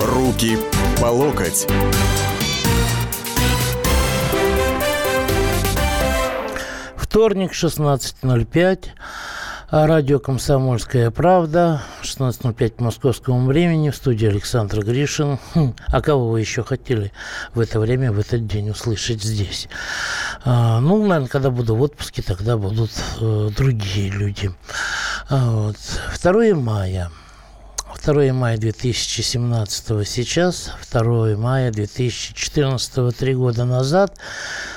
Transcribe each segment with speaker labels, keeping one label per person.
Speaker 1: Руки по локоть.
Speaker 2: Вторник, 16.05. Радио «Комсомольская правда». 16.05 по московскому времени. В студии Александр Гришин. Хм, а кого вы еще хотели в это время, в этот день услышать здесь? А, ну, наверное, когда буду в отпуске, тогда будут э, другие люди. А, вот. 2 мая. 2 мая 2017 сейчас, 2 мая 2014 три года назад.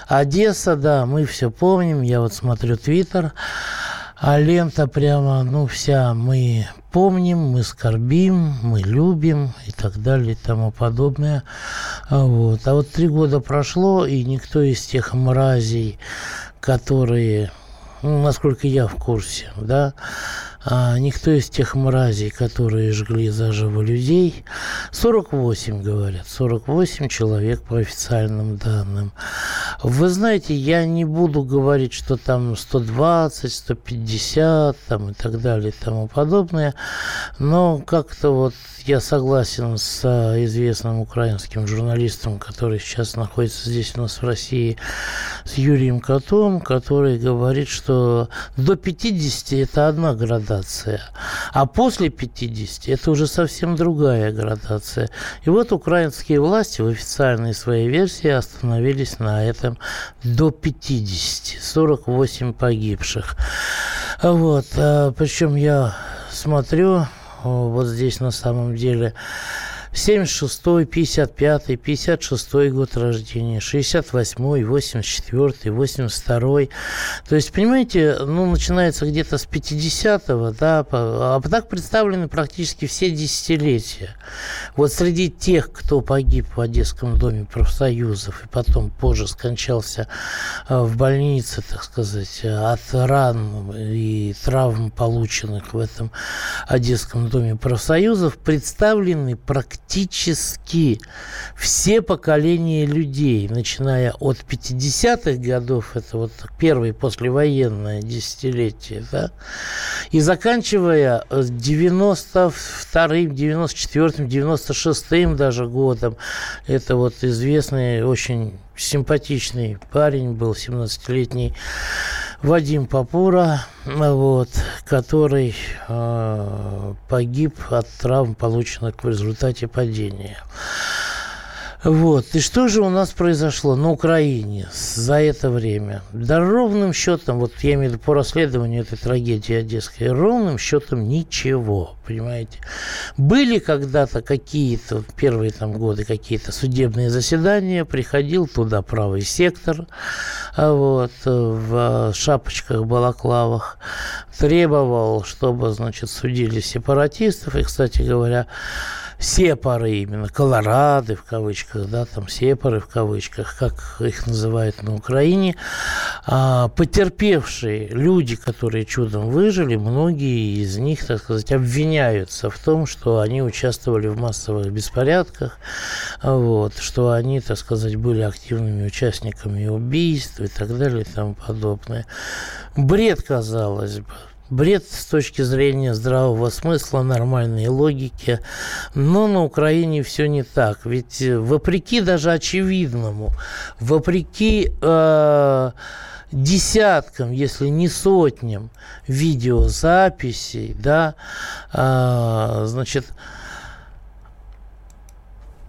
Speaker 2: Одесса, да, мы все помним, я вот смотрю Твиттер, а лента прямо, ну, вся мы помним, мы скорбим, мы любим и так далее и тому подобное. Вот. А вот три года прошло, и никто из тех мразей, которые, ну, насколько я в курсе, да, а никто из тех мразей, которые жгли заживо людей, 48, говорят, 48 человек по официальным данным. Вы знаете, я не буду говорить, что там 120, 150 там, и так далее и тому подобное, но как-то вот я согласен с известным украинским журналистом, который сейчас находится здесь у нас в России, с Юрием Котом, который говорит, что до 50 это одна градация, а после 50 это уже совсем другая градация. И вот украинские власти в официальной своей версии остановились на этом до 50, 48 погибших. Вот, а, причем я смотрю, вот здесь на самом деле 76-й, 55-й, 56-й год рождения, 68-й, 84-й, 82-й. То есть, понимаете, ну, начинается где-то с 50-го, да, а так представлены практически все десятилетия. Вот среди тех, кто погиб в Одесском доме профсоюзов и потом позже скончался а, в больнице, так сказать, от ран и травм, полученных в этом Одесском доме профсоюзов, представлены практически практически все поколения людей, начиная от 50-х годов, это вот первое послевоенное десятилетие, да, и заканчивая 92-м, 94-м, 96-м даже годом, это вот известный очень симпатичный парень был, 17-летний Вадим Папура, вот, который э, погиб от травм, полученных в результате падения. Вот. И что же у нас произошло на Украине за это время? Да ровным счетом, вот я имею в виду по расследованию этой трагедии одесской, ровным счетом ничего, понимаете? Были когда-то какие-то, первые там годы, какие-то судебные заседания, приходил туда правый сектор, а вот, в шапочках, балаклавах, требовал, чтобы, значит, судили сепаратистов, и, кстати говоря, сепары именно, колорады в кавычках, да, там сепары в кавычках, как их называют на Украине, а, потерпевшие люди, которые чудом выжили, многие из них, так сказать, обвиняются в том, что они участвовали в массовых беспорядках, вот, что они, так сказать, были активными участниками убийств и так далее и тому подобное. Бред, казалось бы бред с точки зрения здравого смысла, нормальной логики. Но на Украине все не так. Ведь э, вопреки даже очевидному, вопреки э, десяткам, если не сотням видеозаписей, да, э, значит,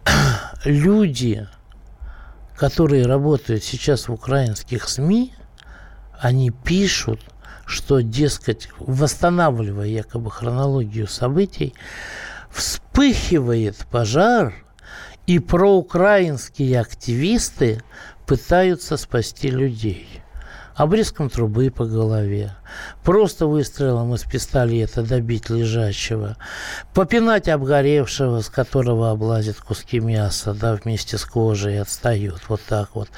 Speaker 2: люди, которые работают сейчас в украинских СМИ, они пишут что, дескать, восстанавливая якобы хронологию событий, вспыхивает пожар, и проукраинские активисты пытаются спасти людей обрезком трубы по голове, просто выстрелом из пистолета добить лежачего, попинать обгоревшего, с которого облазят куски мяса, да, вместе с кожей отстают, вот так вот,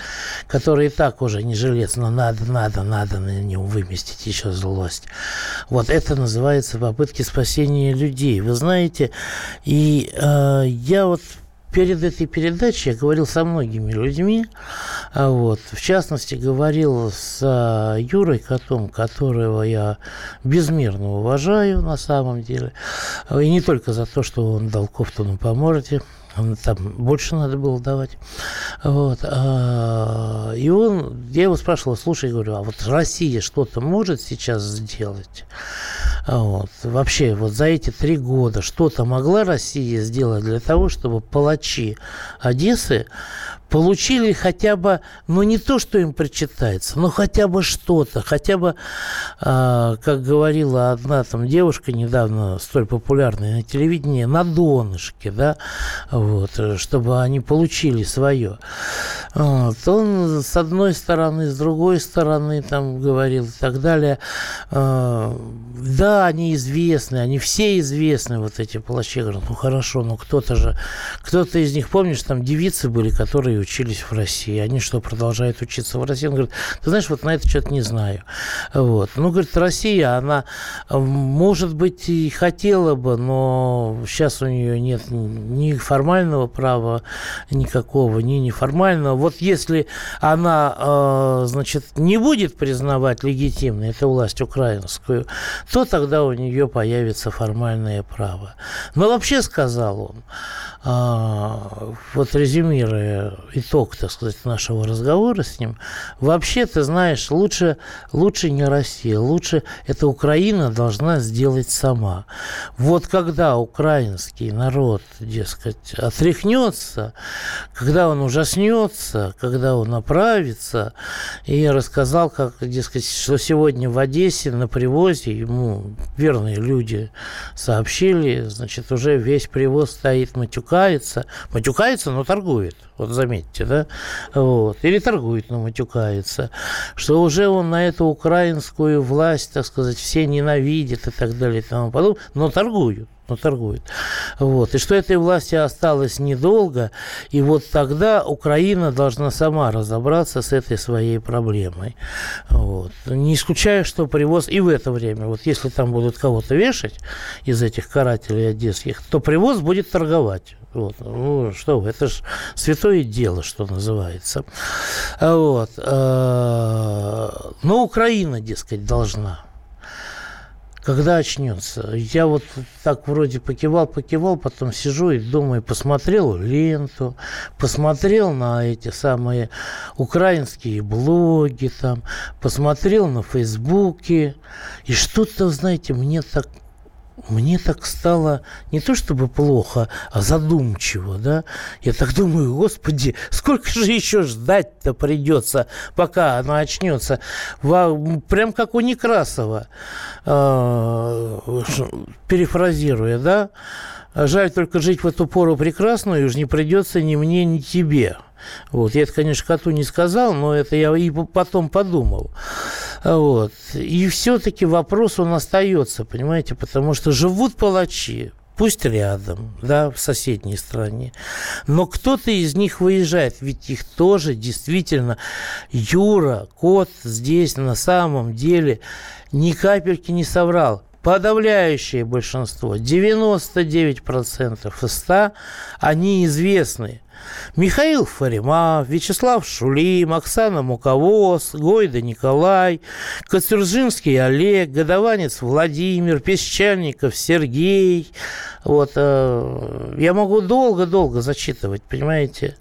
Speaker 2: который и так уже не жилец, но надо, надо, надо на него выместить еще злость. Вот это называется попытки спасения людей. Вы знаете, и э, я вот перед этой передачей я говорил со многими людьми, А вот. В частности, говорил с а, Юрой Котом, которого я безмерно уважаю на самом деле. И не только за то, что он дал Кофтону по морде, там больше надо было давать. Вот. А, и он, я его спрашивал, слушай, говорю, а вот Россия что-то может сейчас сделать? Вот. Вообще, вот за эти три года что-то могла Россия сделать для того, чтобы палачи Одессы получили хотя бы, ну не то, что им причитается, но хотя бы что-то, хотя бы, э, как говорила одна там девушка недавно, столь популярная на телевидении, на донышке, да, вот, чтобы они получили свое. Вот. Он с одной стороны, с другой стороны там говорил и так далее. Э, да, они известны, они все известны, вот эти. Говорят, ну хорошо, ну кто-то же, кто-то из них, помнишь, там девицы были, которые учились в России. Они что, продолжают учиться в России? Он говорит, ты знаешь, вот на это что-то не знаю. Вот. Ну, говорит, Россия, она, может быть, и хотела бы, но сейчас у нее нет ни формального права никакого, ни неформального. Вот если она, э, значит, не будет признавать легитимной эту власть украинскую, то тогда у нее появится формальное право. Но вообще, сказал он, вот резюмируя итог, так сказать, нашего разговора с ним, вообще, ты знаешь, лучше, лучше не Россия, лучше это Украина должна сделать сама. Вот когда украинский народ, дескать, отряхнется, когда он ужаснется, когда он оправится, и я рассказал, как, дескать, что сегодня в Одессе на привозе ему верные люди сообщили, значит, уже весь привоз стоит матюка матюкается, матюкается, но торгует. Вот заметьте, да? Вот. Или торгует, но матюкается. Что уже он на эту украинскую власть, так сказать, все ненавидят и так далее и тому подобное, но торгуют но торгуют. Вот. И что этой власти осталось недолго, и вот тогда Украина должна сама разобраться с этой своей проблемой. Вот. Не исключаю, что привоз и в это время, вот если там будут кого-то вешать из этих карателей одесских, то привоз будет торговать. Вот. Ну, что вы, это же святое дело, что называется. Вот. Э, но Украина, дескать, должна когда очнется. Я вот так вроде покивал, покивал, потом сижу и думаю, посмотрел ленту, посмотрел на эти самые украинские блоги там, посмотрел на Фейсбуке, и что-то, знаете, мне так мне так стало не то чтобы плохо, а задумчиво, да. Я так думаю, господи, сколько же еще ждать-то придется, пока она очнется. Прям как у Некрасова, э, перефразируя, да. Жаль только жить в эту пору прекрасную, уж не придется ни мне, ни тебе. Вот. Я это, конечно, коту не сказал, но это я и потом подумал. Вот. И все-таки вопрос он остается, понимаете, потому что живут палачи, пусть рядом, да, в соседней стране, но кто-то из них выезжает, ведь их тоже действительно Юра, кот здесь на самом деле ни капельки не соврал. Подавляющее большинство, 99% из 100, они известны. Михаил Фарима, Вячеслав Шулим, Оксана Муковоз, Гойда Николай, Костержинский Олег, Годованец Владимир, Песчаников Сергей. Вот, э, я могу долго-долго зачитывать, понимаете?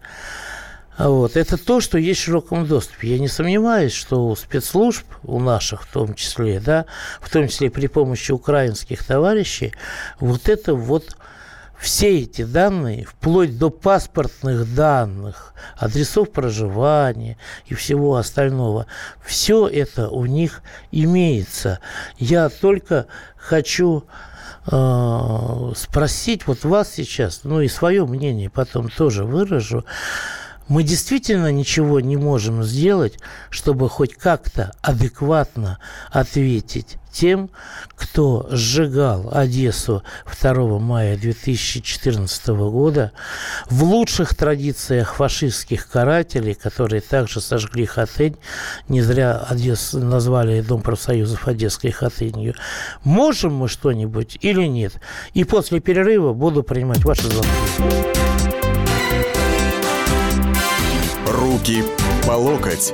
Speaker 2: Вот. Это то, что есть в широком доступе. Я не сомневаюсь, что у спецслужб, у наших в том числе, да, в том числе при помощи украинских товарищей, вот это вот все эти данные, вплоть до паспортных данных, адресов проживания и всего остального, все это у них имеется. Я только хочу э, спросить вот вас сейчас, ну и свое мнение потом тоже выражу, мы действительно ничего не можем сделать, чтобы хоть как-то адекватно ответить тем, кто сжигал Одессу 2 мая 2014 года в лучших традициях фашистских карателей, которые также сожгли Хатынь, не зря Одесс, назвали Дом профсоюзов Одесской Хатынью. Можем мы что-нибудь или нет? И после перерыва буду принимать ваши звонки.
Speaker 1: Руки по локоть.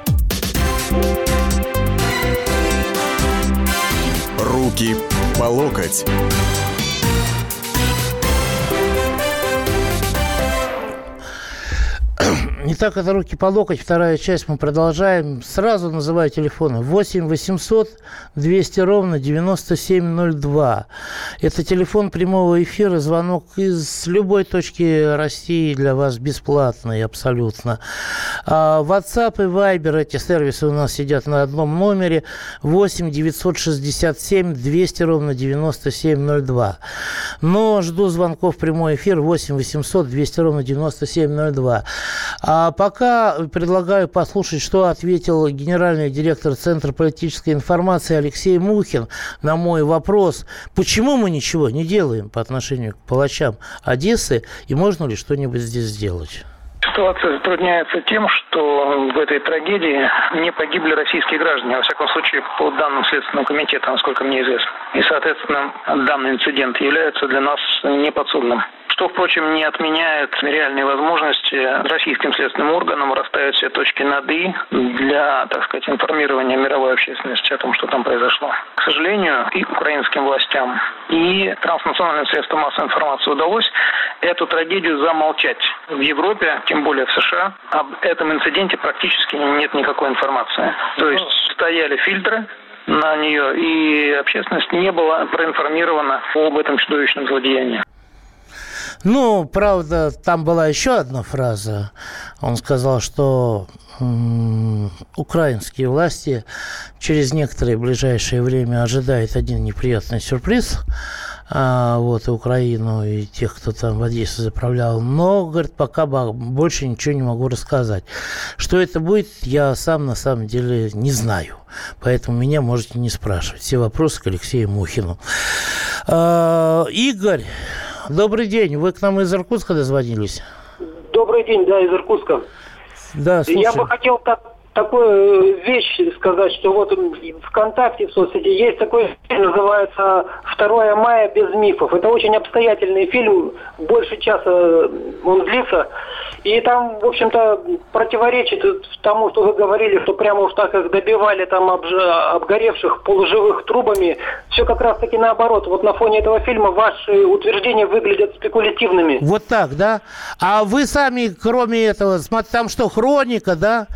Speaker 1: Руки по локоть.
Speaker 2: Не так это руки по локоть. Вторая часть мы продолжаем. Сразу называю телефоны. 8 800 200 ровно 9702. Это телефон прямого эфира. Звонок из любой точки России для вас бесплатный абсолютно. А WhatsApp и Viber, эти сервисы у нас сидят на одном номере. 8 967 200 ровно 9702. Но жду звонков прямой эфир 8 800 200 ровно 9702. А пока предлагаю послушать, что ответил генеральный директор Центра политической информации Алексей Мухин на мой вопрос, почему мы ничего не делаем по отношению к палачам Одессы и можно ли что-нибудь здесь сделать.
Speaker 3: Ситуация затрудняется тем, что в этой трагедии не погибли российские граждане, во всяком случае, по данным Следственного комитета, насколько мне известно. И, соответственно, данный инцидент является для нас неподсудным что, впрочем, не отменяет реальной возможности российским следственным органам расставить все точки над «и» для, так сказать, информирования мировой общественности о том, что там произошло. К сожалению, и украинским властям, и транснациональным средствам массовой информации удалось эту трагедию замолчать. В Европе, тем более в США, об этом инциденте практически нет никакой информации. То есть стояли фильтры, на нее, и общественность не была проинформирована об этом чудовищном злодеянии.
Speaker 2: Ну, правда, там была еще одна фраза. Он сказал, что украинские власти через некоторое ближайшее время ожидают один неприятный сюрприз а, вот, и Украину, и тех, кто там в Одессе заправлял. Но, говорит, пока больше ничего не могу рассказать. Что это будет, я сам на самом деле не знаю. Поэтому меня можете не спрашивать. Все вопросы к Алексею Мухину. А, Игорь, Добрый день. Вы к нам из Иркутска дозвонились?
Speaker 4: Добрый день, да, из Иркутска.
Speaker 2: Да, слушай.
Speaker 4: Я бы хотел так, такую э, вещь сказать, что вот ВКонтакте, в соцсети есть такой фильм, называется «2 мая без мифов». Это очень обстоятельный фильм, больше часа он длится. И там, в общем-то, противоречит тому, что вы говорили, что прямо уж так их добивали там обж... обгоревших полуживых трубами. Все как раз-таки наоборот. Вот на фоне этого фильма ваши утверждения выглядят спекулятивными.
Speaker 2: Вот так, да? А вы сами, кроме этого, смотрите, там что, хроника, да?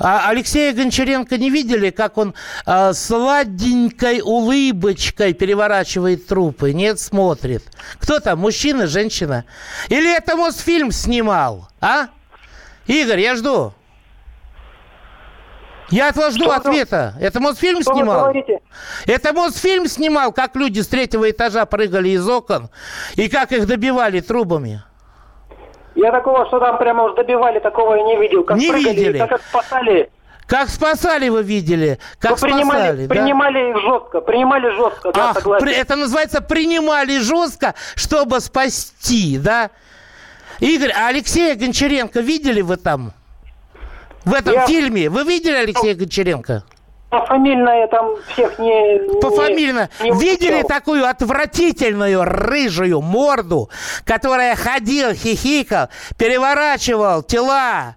Speaker 2: А Алексея Гончаренко не видели, как он э, сладенькой улыбочкой переворачивает трупы? Нет, смотрит. Кто там, мужчина, женщина? Или это Мосфильм снимал, а? Игорь, я жду. Я от вас жду что ответа. Это Мосфильм что снимал? Это Мосфильм снимал, как люди с третьего этажа прыгали из окон и как их добивали трубами.
Speaker 4: Я такого, что там прямо уж добивали, такого и не видел. Как
Speaker 2: не прыгали, видели?
Speaker 4: Как спасали.
Speaker 2: Как спасали вы видели? Как
Speaker 4: вы принимали, спасали, да? принимали их жестко, принимали жестко, да,
Speaker 2: Ах, при, это называется принимали жестко, чтобы спасти, да? Игорь, а Алексея Гончаренко видели вы там? В этом Я... фильме? Вы видели Алексея Гончаренко?
Speaker 4: Пофамильно я там всех не...
Speaker 2: Пофамильно. Не, не Видели такую отвратительную рыжую морду, которая ходил, хихикал, переворачивал тела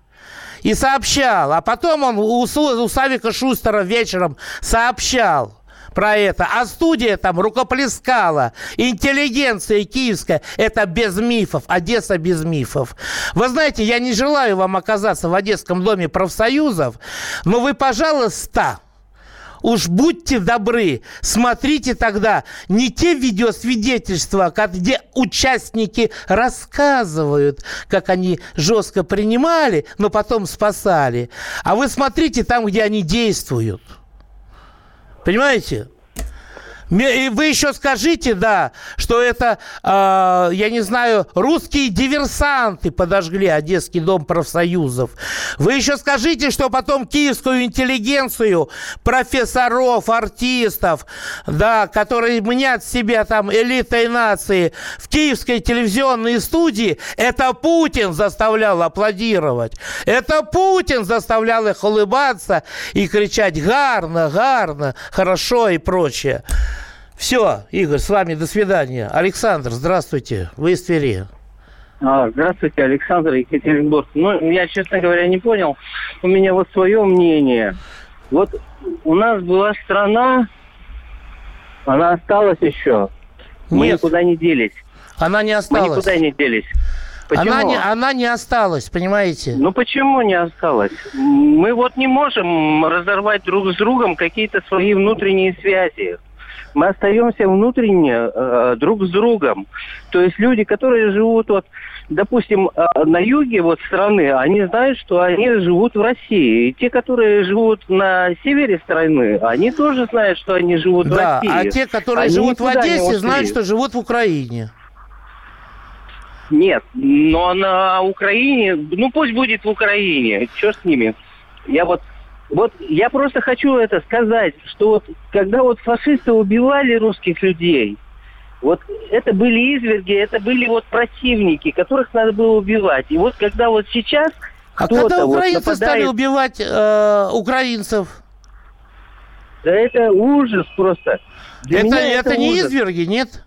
Speaker 2: и сообщал. А потом он у, у Савика Шустера вечером сообщал про это. А студия там рукоплескала. Интеллигенция киевская. Это без мифов. Одесса без мифов. Вы знаете, я не желаю вам оказаться в Одесском доме профсоюзов, но вы, пожалуйста, Уж будьте добры, смотрите тогда не те видеосвидетельства, где участники рассказывают, как они жестко принимали, но потом спасали. А вы смотрите там, где они действуют. Понимаете? И вы еще скажите, да, что это, э, я не знаю, русские диверсанты подожгли Одесский дом профсоюзов. Вы еще скажите, что потом киевскую интеллигенцию, профессоров, артистов, да, которые мнят себя там элитой нации в киевской телевизионной студии, это Путин заставлял аплодировать. Это Путин заставлял их улыбаться и кричать «гарно, гарно, хорошо» и прочее. Все, Игорь, с вами до свидания. Александр, здравствуйте, вы из Твери.
Speaker 5: А, здравствуйте, Александр Екатеринбург. Ну, я, честно говоря, не понял. У меня вот свое мнение. Вот у нас была страна, она осталась еще. Мы
Speaker 2: Нет.
Speaker 5: никуда не делись.
Speaker 2: Она не
Speaker 5: Мы
Speaker 2: осталась.
Speaker 5: никуда не делись. Почему?
Speaker 2: Она не, она не осталась, понимаете?
Speaker 5: Ну почему не осталось? Мы вот не можем разорвать друг с другом какие-то свои внутренние связи. Мы остаемся внутренне э, друг с другом. То есть люди, которые живут вот, допустим, э, на юге вот страны, они знают, что они живут в России. И те, которые живут на севере страны, они тоже знают, что они живут в
Speaker 2: да,
Speaker 5: России.
Speaker 2: а те, которые
Speaker 5: Они
Speaker 2: живут в Одессе, знают, что живут в Украине.
Speaker 5: Нет, но на Украине, ну пусть будет в Украине, что с ними? Я вот, вот я просто хочу это сказать, что вот когда вот фашисты убивали русских людей, вот это были изверги, это были вот противники, которых надо было убивать. И вот когда вот сейчас
Speaker 2: А когда
Speaker 5: вот
Speaker 2: украинцы
Speaker 5: нападает,
Speaker 2: стали убивать э, украинцев?
Speaker 5: да это ужас просто. Для
Speaker 2: Это,
Speaker 5: меня
Speaker 2: это, не
Speaker 5: ужас.
Speaker 2: изверги, нет?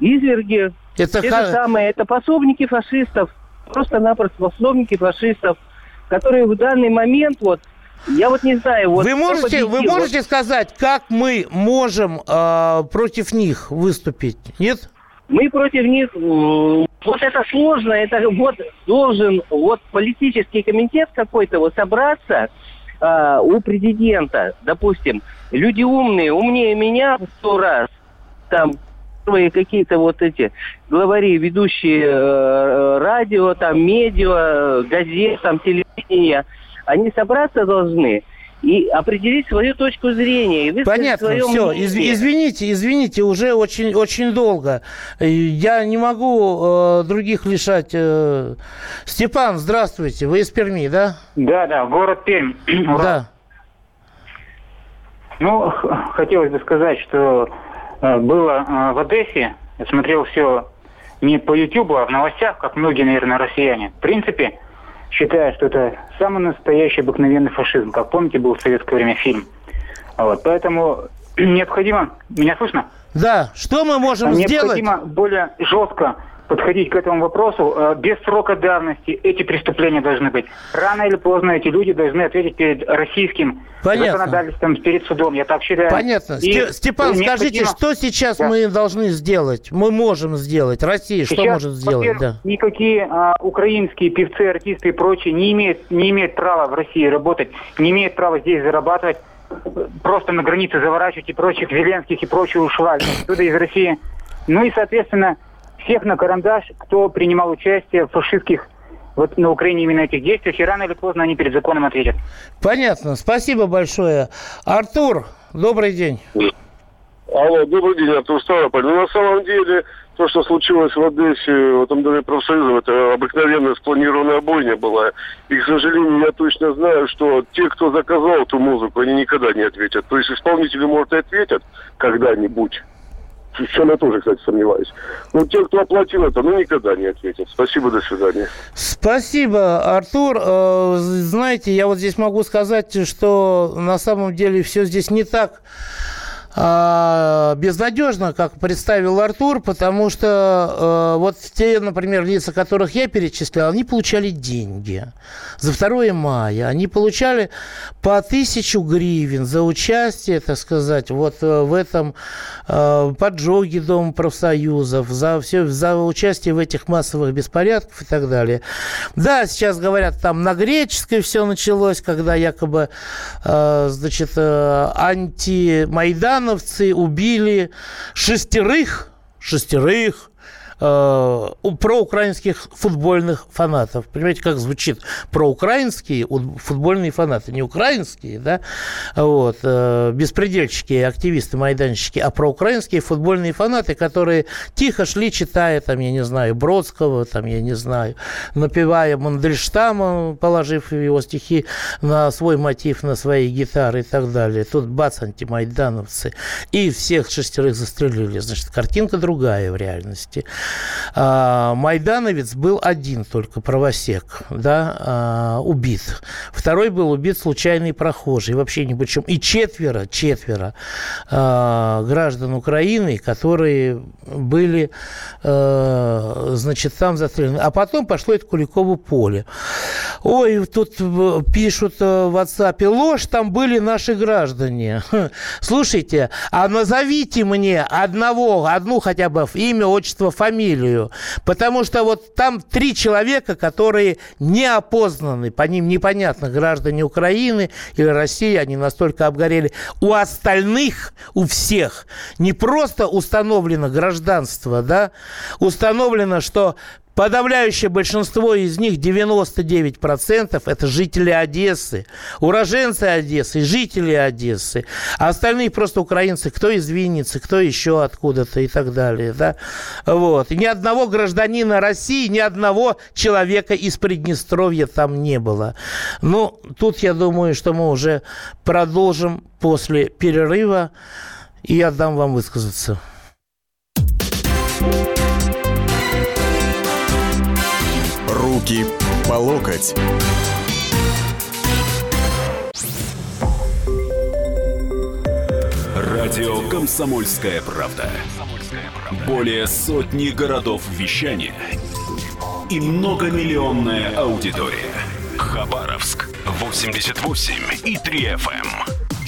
Speaker 5: Изверги,
Speaker 2: Это
Speaker 5: Те
Speaker 2: ха-
Speaker 5: же самые, это пособники фашистов, просто-напросто пособники фашистов, которые в данный момент вот, я вот не знаю, вот...
Speaker 2: вы можете, вы можете сказать, как мы можем э, против них выступить? Нет?
Speaker 5: вот мы против них, э, вот это сложно, это вот должен вот политический комитет какой-то вот собраться э, у президента, допустим, люди умные, умнее меня в сто раз, там первые какие-то вот эти главари, ведущие э, радио, там, медиа, газет, там, телевидения, они собраться должны и определить свою точку зрения. И
Speaker 2: Понятно,
Speaker 5: свое
Speaker 2: все.
Speaker 5: мнение.
Speaker 2: извините, извините, уже очень, очень долго. Э, Я не могу э, других лишать. э. Степан, здравствуйте. Вы из Перми, да?
Speaker 6: Да, да, город Пермь.
Speaker 2: Да.
Speaker 6: Ну, хотелось бы сказать, что э, было э, в Одессе, я смотрел все не по Ютубу, а в новостях, как многие, наверное, россияне. В принципе, считаю, что это самый настоящий обыкновенный фашизм. Как помните, был в советское время фильм. Вот, поэтому необходимо... Меня слышно?
Speaker 2: Да. Что мы можем сделать?
Speaker 6: Необходимо более жестко подходить к этому вопросу. Э, Без срока давности эти преступления должны быть. Рано или поздно эти люди должны ответить перед российским
Speaker 2: Понятно.
Speaker 6: законодательством, перед судом. Я так считаю.
Speaker 2: Понятно.
Speaker 6: И
Speaker 2: Сте- Степан, скажите,
Speaker 6: необходимо-
Speaker 2: что сейчас
Speaker 6: Да.
Speaker 2: мы должны сделать? Мы можем сделать. Россия что
Speaker 6: Сейчас,
Speaker 2: может сделать? Да.
Speaker 6: Никакие а, украинские певцы, артисты и прочие не имеют, не имеют права в России работать, не имеют права здесь зарабатывать, просто на границе заворачивать и прочих Зеленских и прочую ушваль оттуда из России. Ну и, соответственно, всех на карандаш, кто принимал участие в фашистских вот на Украине именно этих действиях, и рано или поздно они перед законом ответят.
Speaker 2: Понятно. Спасибо большое. Артур, добрый день.
Speaker 7: Алло, добрый день, Артур Ставрополь. Ну, на самом деле, то, что случилось в Одессе, в этом доме профсоюзов, это обыкновенная спланированная бойня была. И, к сожалению, я точно знаю, что те, кто заказал эту музыку, они никогда не ответят. То есть исполнители, может, и ответят когда-нибудь. В чем я тоже, кстати, сомневаюсь. Но те, кто оплатил это, ну, никогда не ответят. Спасибо, до свидания.
Speaker 2: Спасибо, Артур. Э, Знаете, я вот здесь могу сказать, что на самом деле все здесь не так безнадежно, как представил Артур, потому что э, вот те, например, лица, которых я перечислял, они получали деньги за 2 мая. Они получали по тысячу гривен за участие, так сказать, вот э, в этом э, поджоге Дома профсоюзов, за все, за участие в этих массовых беспорядках и так далее. Да, сейчас говорят, там на греческой все началось, когда якобы, э, значит, э, антимайдановцы убили шестерых, шестерых э, проукраинских футбольных фанатов. Понимаете, как звучит проукраинские футбольные фанаты, не украинские, да, вот, э, беспредельщики, активисты, майданщики, а проукраинские футбольные фанаты, которые тихо шли, читая, там, я не знаю, Бродского, там, я не знаю, напевая Мандельштама, положив его стихи на свой мотив, на свои гитары и так далее. Тут бац, антимайдановцы. И всех шестерых застрелили. Значит, картинка другая в реальности. А, майдановец был один только, правосек, да, а, убит. Второй был убит случайный прохожий, вообще ни почему. И четверо, четверо а, граждан Украины, которые были, значит, там застрелены. А потом пошло это Куликово поле. Ой, тут пишут в WhatsApp, ложь, там были наши граждане. Слушайте, а назовите мне одного, одну хотя бы имя, отчество, фамилию. Потому что вот там три человека, которые не опознаны, по ним непонятно, граждане Украины или России, они настолько обгорели. У остальных, у всех, не просто установлено гражданство, да, установлено, что Подавляющее большинство из них, 99%, это жители Одессы, уроженцы Одессы, жители Одессы. А остальные просто украинцы, кто из Винницы, кто еще откуда-то и так далее. Да? Вот. Ни одного гражданина России, ни одного человека из Приднестровья там не было. Ну, тут я думаю, что мы уже продолжим после перерыва, и я дам вам высказаться.
Speaker 1: Руки по локоть.
Speaker 8: Радио «Комсомольская правда». Более сотни городов вещания и многомиллионная аудитория. Хабаровск 88 и 3 FM.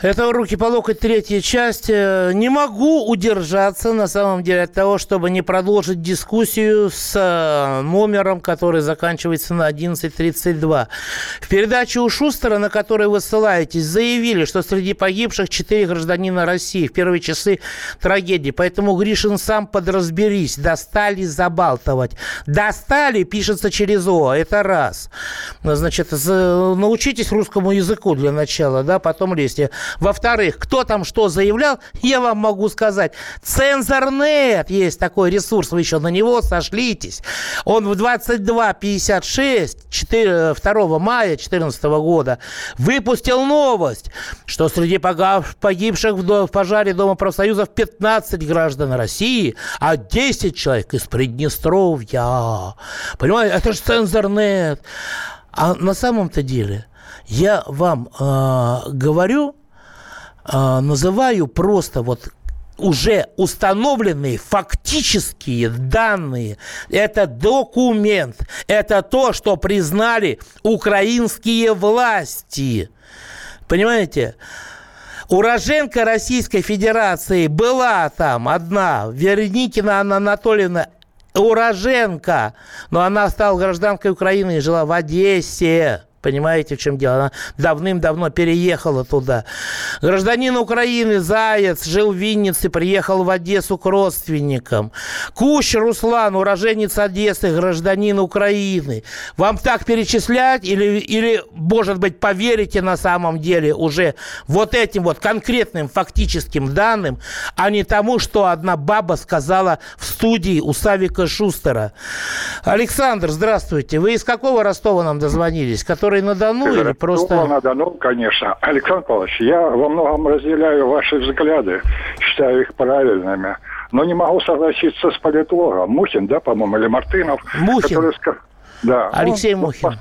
Speaker 2: Это «Руки по локоть» третья часть. Э, не могу удержаться, на самом деле, от того, чтобы не продолжить дискуссию с э, номером, который заканчивается на 11.32. В передаче у Шустера, на которой вы ссылаетесь, заявили, что среди погибших четыре гражданина России в первые часы трагедии. Поэтому Гришин сам подразберись. Достали забалтывать. Достали, пишется через О. Это раз. Значит, научитесь русскому языку для начала, да, потом лезьте. Во-вторых, кто там что заявлял, я вам могу сказать. Цензорнет есть такой ресурс, вы еще на него сошлитесь. Он в 22.56 4, 2 мая 2014 года выпустил новость, что среди погибших в пожаре Дома профсоюзов 15 граждан России, а 10 человек из Приднестровья. Понимаете, это же цензорнет. А на самом-то деле я вам э, говорю, называю просто вот уже установленные фактические данные. Это документ. Это то, что признали украинские власти. Понимаете? Уроженка Российской Федерации была там одна, Верникина Анна Анатольевна уроженка, но она стала гражданкой Украины и жила в Одессе. Понимаете, в чем дело? Она давным-давно переехала туда. Гражданин Украины Заяц жил в Виннице, приехал в Одессу к родственникам. Кущ Руслан, уроженец Одессы, гражданин Украины. Вам так перечислять или, или, может быть, поверите на самом деле уже вот этим вот конкретным фактическим данным, а не тому, что одна баба сказала в студии у Савика Шустера. Александр, здравствуйте. Вы из какого Ростова нам дозвонились? Который Ростове-на-Дону или просто...
Speaker 9: на Дону, конечно. Александр Павлович, я во многом разделяю ваши взгляды, считаю их правильными. Но не могу согласиться с политологом. Мухин, да, по-моему, или Мартынов.
Speaker 2: Мухин. Который...
Speaker 9: Да.
Speaker 2: Алексей ну, Мухин.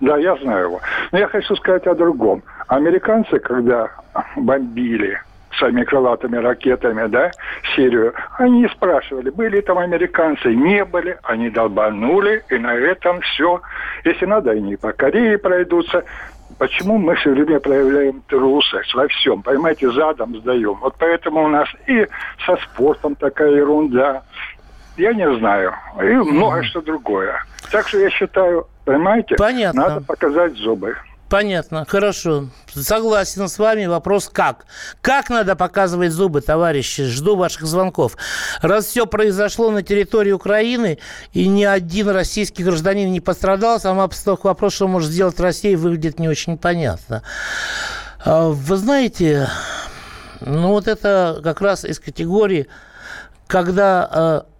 Speaker 9: Да, я знаю его. Но я хочу сказать о другом. Американцы, когда бомбили своими крылатыми ракетами, да, Сирию, они спрашивали, были там американцы, не были, они долбанули, и на этом все. Если надо, они по Корее пройдутся. Почему мы все время проявляем трусость во всем? Понимаете, задом сдаем. Вот поэтому у нас и со спортом такая ерунда. Я не знаю. И многое что другое. Так что я считаю, понимаете,
Speaker 2: Понятно.
Speaker 9: надо показать зубы.
Speaker 2: Понятно, хорошо. Согласен с вами. Вопрос как? Как надо показывать зубы, товарищи? Жду ваших звонков. Раз все произошло на территории Украины, и ни один российский гражданин не пострадал, сама постановка вопрос, что может сделать Россия, выглядит не очень понятно. А, Вы знаете, ну вот это как раз из категории, когда э,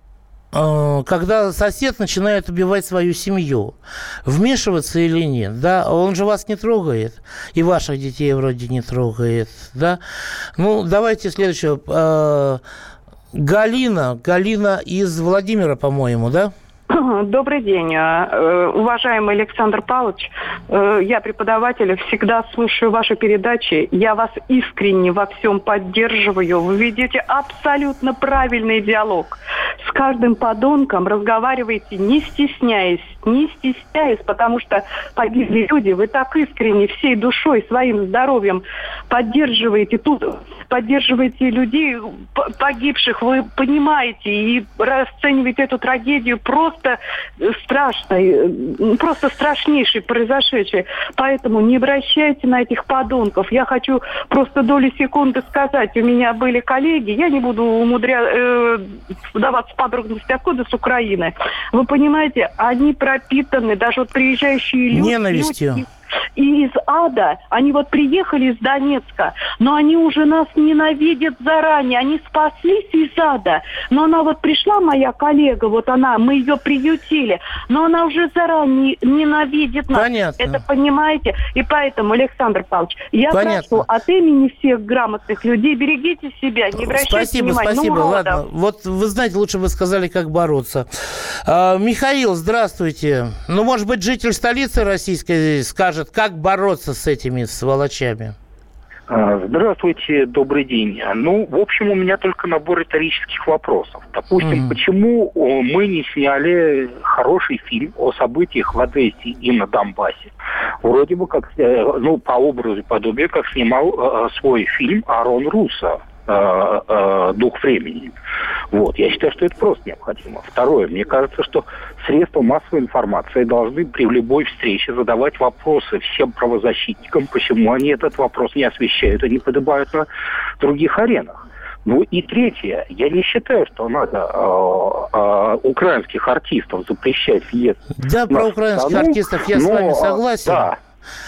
Speaker 2: когда сосед начинает убивать свою семью, вмешиваться или нет, да, он же вас не трогает, и ваших детей вроде не трогает, да. Ну, давайте следующего. Э, Галина, Галина из Владимира, по-моему, да?
Speaker 10: Добрый день, э, уважаемый Александр Павлович. Э, Я преподаватель, всегда слушаю ваши передачи. Я вас искренне во всем поддерживаю. Вы ведете абсолютно правильный диалог. С каждым подонком разговариваете, не стесняясь, не стесняясь, потому что погибли люди. Вы так искренне, всей душой, своим здоровьем поддерживаете тут, поддерживаете людей погибших. Вы понимаете и расцениваете эту трагедию просто страшной, просто страшнейшей произошедшей. Поэтому не обращайте на этих подонков. Я хочу просто долю секунды сказать. У меня были коллеги, я не буду умудря... э, вдаваться в подробности, откуда с Украины. Вы понимаете, они пропитаны, даже вот приезжающие люди...
Speaker 2: Ненавистью.
Speaker 10: люди и из ада, они вот приехали из Донецка, но они уже нас ненавидят заранее, они спаслись из ада. Но она вот пришла, моя коллега, вот она, мы ее приютили, но она уже заранее ненавидит нас.
Speaker 2: Понятно.
Speaker 10: Это понимаете? И поэтому, Александр Павлович, я
Speaker 2: Понятно.
Speaker 10: прошу от имени всех грамотных людей, берегите себя, не обращайте
Speaker 2: Спасибо,
Speaker 10: внимания
Speaker 2: спасибо.
Speaker 10: на уродов.
Speaker 2: Ладно, вот вы знаете, лучше бы сказали, как бороться. А, Михаил, здравствуйте. Ну, может быть, житель столицы российской скажет, как бороться с этими сволочами?
Speaker 11: А, Здравствуйте, добрый день. Ну, в общем, у меня только набор риторических вопросов. Допустим,
Speaker 2: Мгм.
Speaker 11: почему мы не сняли хороший фильм о событиях в Одессе и на Донбассе? Вроде бы как, э, ну, по образу и подобию, как снимал э, свой фильм Арон Руссо э, э, «Дух времени». Вот, я считаю, что это просто необходимо. Второе, мне кажется, что средства массовой информации должны при любой встрече задавать вопросы всем правозащитникам, почему они этот вопрос не освещают и не поднимают на других аренах. Ну и третье, я не считаю, что надо э, э, украинских артистов запрещать въезд
Speaker 2: Да, про украинских
Speaker 11: страну,
Speaker 2: артистов я с
Speaker 11: но,
Speaker 2: вами
Speaker 11: а,
Speaker 2: согласен.
Speaker 11: Да.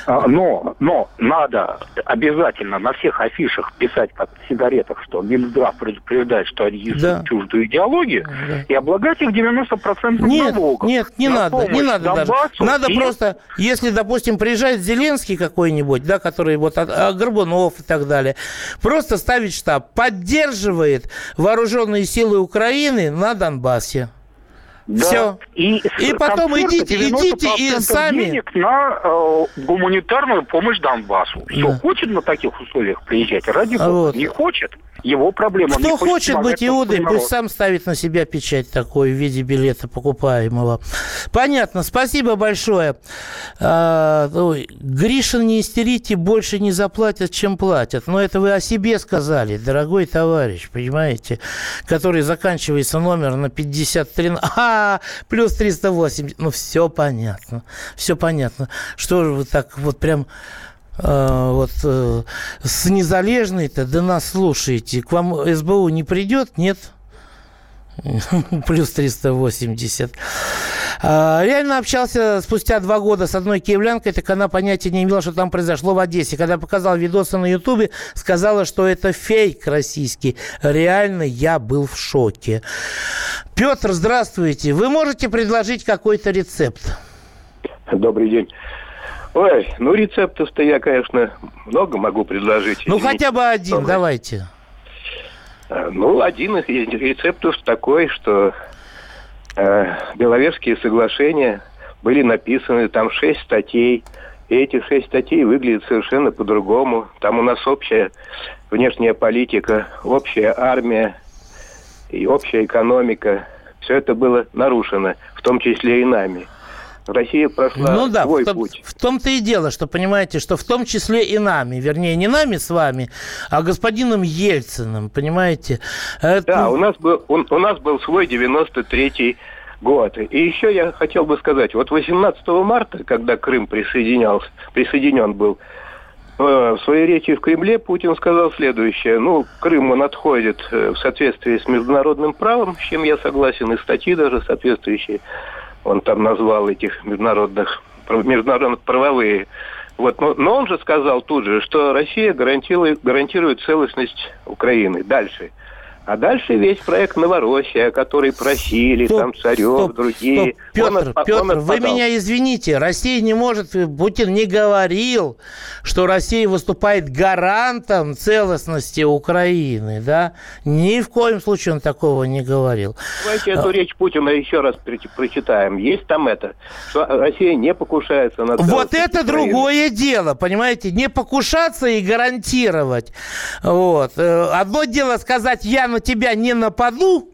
Speaker 11: А, Но, но надо обязательно на всех афишах писать, как в сигаретах, что Минздрав предупреждает, что они несут
Speaker 2: Да.
Speaker 11: чуждую идеологию,
Speaker 2: Да.
Speaker 11: и облагать их 90%
Speaker 2: Нет,
Speaker 11: налогов.
Speaker 2: нет, не
Speaker 11: на
Speaker 2: надо, не надо даже. Надо
Speaker 11: и-
Speaker 2: просто, если, допустим, приезжает Зеленский какой-нибудь, да, который вот от- а, Горбунов и так далее, просто ставить штаб, поддерживает вооруженные силы Украины на Донбассе.
Speaker 11: Да.
Speaker 2: Всё.
Speaker 11: И,
Speaker 2: И потом идите, идите и
Speaker 11: 90%
Speaker 2: сами-
Speaker 11: денег на э, гуманитарную помощь Донбассу. Все,
Speaker 2: Да.
Speaker 11: хочет на таких условиях приезжать, ради бога.
Speaker 2: Вот.
Speaker 11: Не хочет, его проблема. Он не
Speaker 2: Кто хочет
Speaker 11: помогать
Speaker 2: быть иудой,
Speaker 11: народ.
Speaker 2: пусть сам ставит на себя печать такой в виде билета покупаемого. Понятно, спасибо большое. А, ой, Гришин, не истерите, больше не заплатят, чем платят. Но это вы о себе сказали, дорогой товарищ, понимаете, который заканчивается номер на 53, а, плюс 380. Ну, все понятно, все понятно. Что же вы так вот прям э, вот э, с незалежной-то да нас слушаете. К вам СБУ не придет? Нет? Плюс 380. А, Реально общался спустя два года с одной киевлянкой, так она понятия не имела, что там произошло в Одессе. Когда показал видосы на Ютубе, сказала, что это фейк российский. Реально я был в шоке. Петр, здравствуйте. Вы можете предложить какой-то рецепт?
Speaker 12: Добрый день. Ой, ну рецептов-то я, конечно, много могу предложить.
Speaker 2: Ну, хотя бы один,
Speaker 12: Добрый.
Speaker 2: давайте.
Speaker 12: Э, Ну, один из рецептов такой, что э, Беловежские соглашения были написаны, там шесть статей. И эти шесть статей выглядят совершенно по-другому. Там у нас общая внешняя политика, общая армия и общая экономика. Все это было нарушено, в том числе и нами. Россия прошла
Speaker 2: ну, да,
Speaker 12: свой
Speaker 2: в том,
Speaker 12: путь.
Speaker 2: В том-то и дело, что, понимаете, что в том числе и нами, вернее, не нами с вами, а господином Ельциным, понимаете?
Speaker 12: Это... Да, у нас, был, у, у нас был свой 93-й год. И еще я хотел бы сказать, вот 18 марта, когда Крым присоединялся, присоединен был, э, в своей речи в Кремле Путин сказал следующее. Ну, Крым он отходит э, в соответствии с международным правом, с чем я согласен, и статьи даже соответствующие он там назвал этих международных, международных правовые. Вот, но, но он же сказал тут же, что Россия гарантирует, гарантирует целостность Украины. Дальше. А дальше весь проект Новороссия, который просили, стоп, там Царев, стоп, другие. Стоп.
Speaker 2: Петр, он, Петр, он вы меня извините, Россия не может, Путин не говорил, что Россия выступает гарантом целостности Украины, да? Ни в коем случае он такого не говорил.
Speaker 12: Давайте эту а... речь Путина еще раз прочитаем. Есть там это, что Россия не покушается на
Speaker 2: Вот это Украины. другое дело, понимаете? Не покушаться и гарантировать. Вот. Э, одно дело сказать, я на тебя не нападу,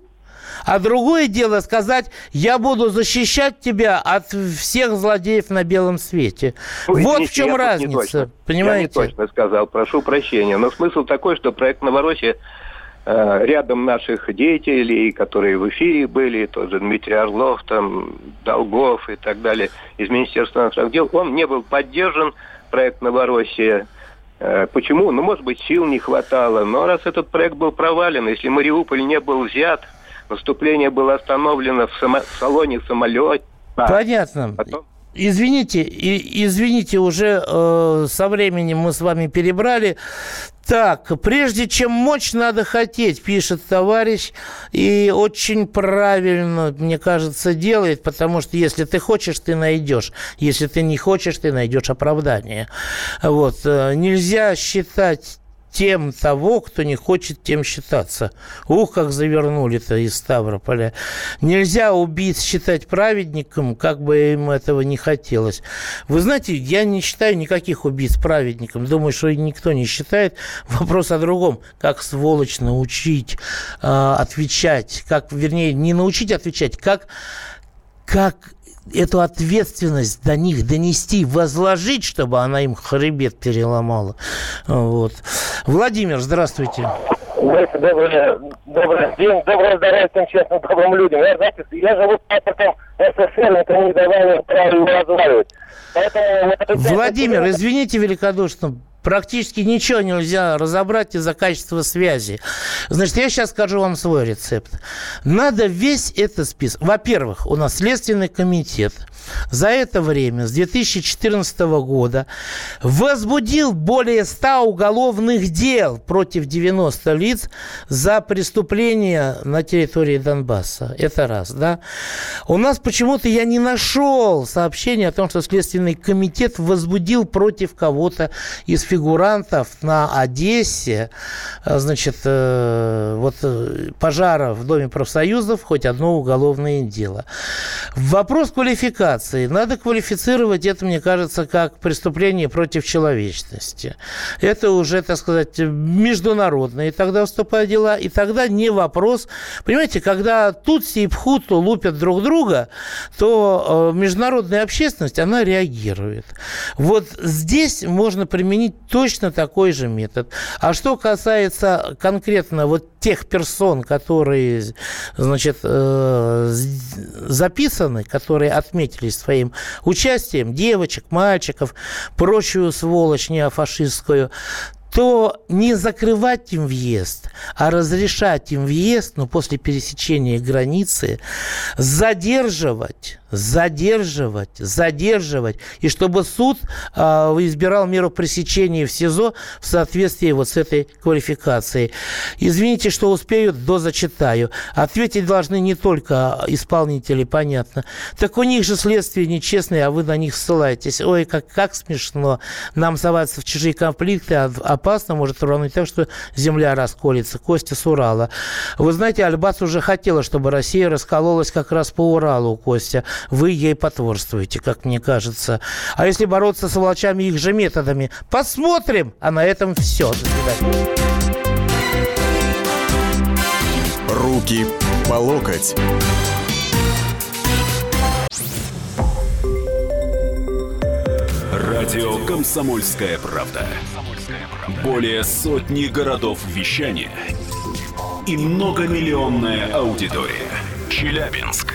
Speaker 2: а другое дело сказать, я буду защищать тебя от всех злодеев на белом свете. Ну, вот в чем разница, не точно, понимаете?
Speaker 12: Я не точно сказал, прошу прощения. Но смысл такой, что проект Новороссия э, рядом наших деятелей, которые в эфире были, тот же Дмитрий Орлов, там, Долгов и так далее, из Министерства иностранных дел, он не был поддержан, проект Новороссия, почему? Ну, может быть, сил не хватало. Но раз этот проект был провален, если Мариуполь не был взят, наступление было остановлено в, само- в салоне самолета.
Speaker 2: Понятно. Потом... Извините, и, извините, уже э, со временем мы с вами перебрали. Так, прежде чем мочь, надо хотеть, пишет товарищ. И очень правильно, мне кажется, делает, потому что если ты хочешь, ты найдешь. Если ты не хочешь, ты найдешь оправдание. Вот. Э, нельзя считать тем того, кто не хочет тем считаться. Ух, как завернули-то из Ставрополя. Нельзя убийц считать праведником, как бы им этого не хотелось. Вы знаете, я не считаю никаких убийц праведником. Думаю, что никто не считает. Вопрос о другом. Как сволочь научить э, отвечать. Как, вернее, не научить отвечать, как как эту ответственность до них донести, возложить, чтобы она им хребет переломала. Вот. Владимир, здравствуйте.
Speaker 13: Добрый, добрый день, доброе здоровье всем честным, добрым людям. Я, знаете, я живу паспортом СССР, это не давали правильно разговаривать.
Speaker 2: Поэтому... Владимир, извините великодушно, практически ничего нельзя разобрать из-за качества связи. Значит, я сейчас скажу вам свой рецепт. Надо весь этот список. Во-первых, у нас Следственный комитет за это время, с 2014 года, возбудил более 100 уголовных дел против 90 лиц за преступления на территории Донбасса. Это раз, да? У нас почему-то я не нашел сообщения о том, что Следственный комитет возбудил против кого-то из фигурантов на Одессе, э, значит, э, вот э, пожара в Доме профсоюзов, хоть одно уголовное дело. Вопрос квалификации. Надо квалифицировать это, мне кажется, как преступление против человечности. Это уже, так сказать, международные тогда вступают дела, и тогда не вопрос. Понимаете, когда Тутси и Пхуту лупят друг друга, то международная общественность, она реагирует. Вот здесь можно применить точно такой же метод. А что касается конкретно вот тех персон, которые, значит, э, записаны, которые отметились своим участием, девочек, мальчиков, прочую сволочь неофашистскую, то не закрывать им въезд, а разрешать им въезд, но после пересечения границы задерживать задерживать, задерживать, и чтобы суд э, избирал меру пресечения в СИЗО в соответствии вот с этой квалификацией. Извините, что успею, до зачитаю. Ответить должны не только исполнители, понятно. Так у них же следствие нечестное, а вы на них ссылаетесь. Ой, как, как смешно. Нам соваться в чужие конфликты опасно, может рвануть так, что земля расколется. Костя с Урала. Вы знаете, Альбац уже хотела, чтобы Россия раскололась как раз по Уралу, Костя вы ей потворствуете, как мне кажется. А если бороться с волочами их же методами? Посмотрим! А на этом все. До свидания.
Speaker 1: Руки по локоть.
Speaker 8: Радио «Комсомольская правда». Более сотни городов вещания и многомиллионная аудитория. Челябинск